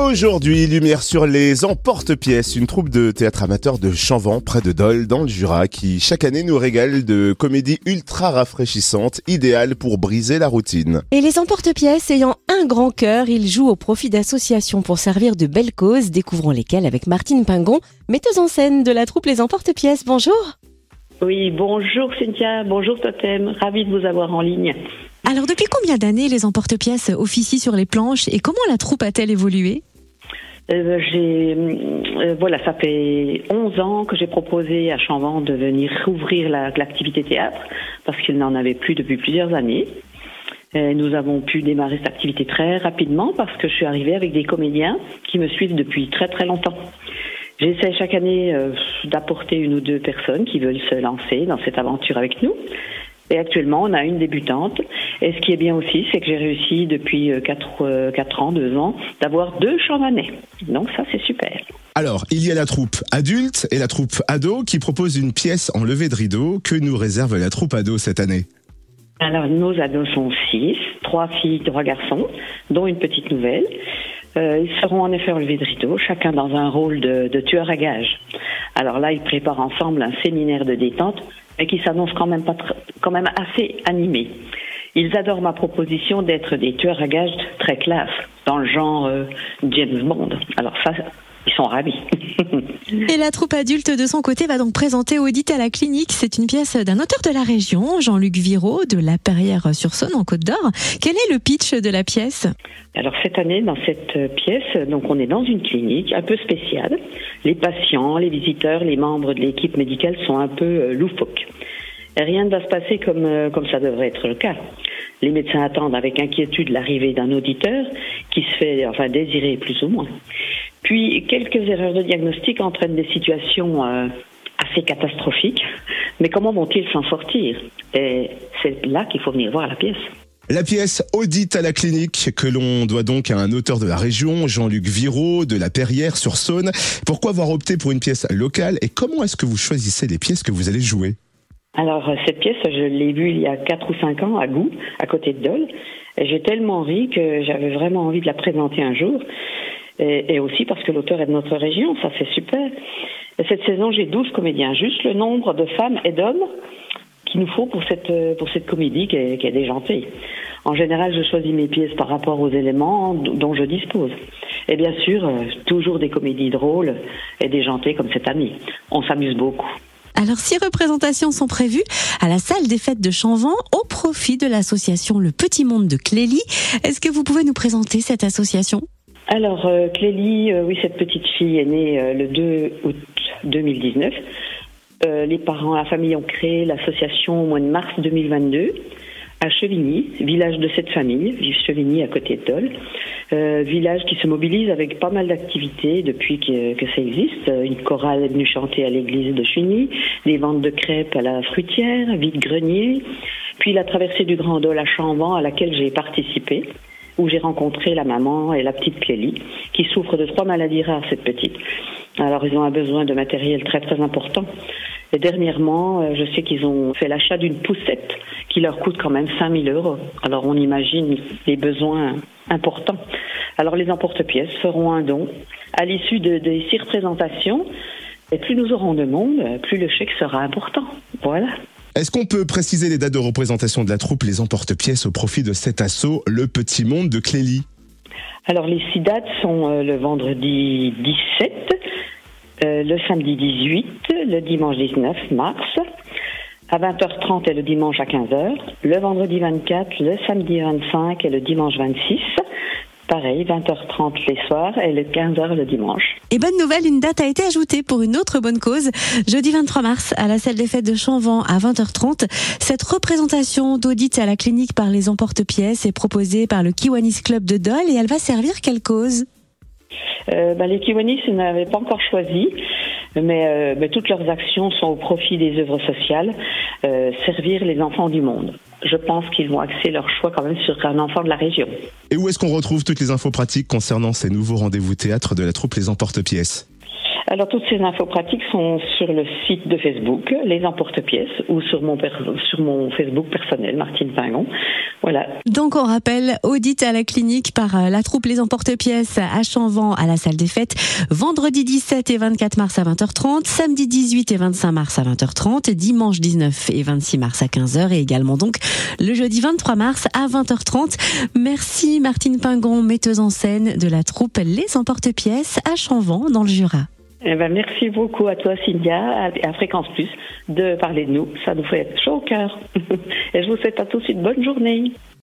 Aujourd'hui, lumière sur les emporte-pièces, une troupe de théâtre amateur de Chanvant, près de Dole, dans le Jura, qui chaque année nous régale de comédies ultra rafraîchissantes, idéales pour briser la routine. Et les emporte-pièces ayant un grand cœur, ils jouent au profit d'associations pour servir de belles causes, découvrons lesquelles avec Martine Pingon, metteuse en scène de la troupe Les Emporte-pièces. Bonjour Oui, bonjour Cynthia, bonjour Totem, ravi de vous avoir en ligne. Alors depuis combien d'années les emporte-pièces officient sur les planches et comment la troupe a-t-elle évolué? Euh, j'ai, euh, voilà, ça fait 11 ans que j'ai proposé à Chambon de venir rouvrir la- l'activité théâtre parce qu'il n'en avait plus depuis plusieurs années. Euh, nous avons pu démarrer cette activité très rapidement parce que je suis arrivée avec des comédiens qui me suivent depuis très très longtemps. J'essaie chaque année euh, d'apporter une ou deux personnes qui veulent se lancer dans cette aventure avec nous. Et actuellement, on a une débutante. Et ce qui est bien aussi, c'est que j'ai réussi depuis 4, ans, 2 ans, d'avoir deux champannais. Donc ça, c'est super. Alors, il y a la troupe adulte et la troupe ado qui propose une pièce en levée de rideau que nous réserve la troupe ado cette année. Alors, nos ados sont six, trois filles, trois garçons, dont une petite nouvelle. Euh, ils seront en effet enlevés de rideau, chacun dans un rôle de, de tueur à gages. Alors là, ils préparent ensemble un séminaire de détente, mais qui s'annonce quand même pas quand même assez animé. Ils adorent ma proposition d'être des tueurs à gages très classe, dans le genre euh, James Bond. Alors ça, ils sont ravis. Et la troupe adulte de son côté va donc présenter Audit à la clinique. C'est une pièce d'un auteur de la région, Jean-Luc Viraud, de La Perrière-sur-Saône en Côte d'Or. Quel est le pitch de la pièce? Alors cette année, dans cette pièce, donc on est dans une clinique un peu spéciale. Les patients, les visiteurs, les membres de l'équipe médicale sont un peu euh, loufoques. Et rien ne va se passer comme, euh, comme ça devrait être le cas. Les médecins attendent avec inquiétude l'arrivée d'un auditeur qui se fait enfin désirer plus ou moins. Puis quelques erreurs de diagnostic entraînent des situations euh, assez catastrophiques. Mais comment vont-ils s'en sortir? Et c'est là qu'il faut venir voir la pièce. La pièce Audit à la clinique que l'on doit donc à un auteur de la région, Jean-Luc Viraud, de la Perrière sur Saône. Pourquoi avoir opté pour une pièce locale et comment est-ce que vous choisissez les pièces que vous allez jouer? Alors, euh, cette pièce, je l'ai vue il y a 4 ou 5 ans à Gou, à côté de Dole. J'ai tellement ri que j'avais vraiment envie de la présenter un jour. Et, et aussi parce que l'auteur est de notre région, ça c'est super. Et cette saison, j'ai 12 comédiens, juste le nombre de femmes et d'hommes qu'il nous faut pour cette, pour cette comédie qui est, qui est déjantée. En général, je choisis mes pièces par rapport aux éléments dont je dispose. Et bien sûr, euh, toujours des comédies drôles et déjantées comme cette année. On s'amuse beaucoup. Alors, six représentations sont prévues à la salle des fêtes de Chanvant au profit de l'association Le Petit Monde de Clélie. Est-ce que vous pouvez nous présenter cette association? Alors, euh, Clélie, euh, oui, cette petite fille est née euh, le 2 août 2019. Euh, les parents, la famille ont créé l'association au mois de mars 2022 à Chevigny, village de cette famille, vive Chevigny à côté de Dole. Village qui se mobilise avec pas mal d'activités depuis que, ça existe. Une chorale est venue chanter à l'église de Chevigny, des ventes de crêpes à la fruitière, vide-grenier, puis la traversée du Grand Dole à Chambon à laquelle j'ai participé où j'ai rencontré la maman et la petite Clélie, qui souffre de trois maladies rares, cette petite. Alors, ils ont un besoin de matériel très, très important. Et dernièrement, euh, je sais qu'ils ont fait l'achat d'une poussette qui leur coûte quand même 5000 euros. Alors, on imagine les besoins importants. Alors, les emporte-pièces feront un don. À l'issue de, des six représentations, et plus nous aurons de monde, plus le chèque sera important. Voilà. Est-ce qu'on peut préciser les dates de représentation de la troupe Les emporte-pièces au profit de cet assaut Le Petit Monde de Clélie? Alors les six dates sont euh, le vendredi 17, euh, le samedi 18, le dimanche 19 mars, à 20h30 et le dimanche à 15h, le vendredi 24, le samedi 25 et le dimanche 26. Pareil, 20h30 les soirs et le 15h le dimanche. Et bonne nouvelle, une date a été ajoutée pour une autre bonne cause. Jeudi 23 mars, à la salle des fêtes de Chanvant, à 20h30, cette représentation d'audit à la clinique par les emporte-pièces est proposée par le Kiwanis Club de Dole et elle va servir quelle cause? Euh, bah, les Kiwanis n'avaient pas encore choisi, mais, euh, mais toutes leurs actions sont au profit des œuvres sociales, euh, servir les enfants du monde. Je pense qu'ils vont axer leur choix quand même sur un enfant de la région. Et où est-ce qu'on retrouve toutes les infos pratiques concernant ces nouveaux rendez-vous théâtre de la troupe Les emporte-pièces? Alors toutes ces infos pratiques sont sur le site de Facebook, Les Emporte-Pièces, ou sur mon, sur mon Facebook personnel, Martine Pingon. Voilà. Donc on rappelle, audit à la clinique par euh, la troupe Les Emporte-Pièces à Chanvan à la salle des fêtes, vendredi 17 et 24 mars à 20h30, samedi 18 et 25 mars à 20h30, dimanche 19 et 26 mars à 15h et également donc le jeudi 23 mars à 20h30. Merci Martine Pingon, metteuse en scène de la troupe Les Emporte-Pièces à Chanvan dans le Jura. Eh ben, merci beaucoup à toi, Cynthia, à Fréquence Plus, de parler de nous. Ça nous fait chaud au cœur. Et je vous souhaite à tous une bonne journée.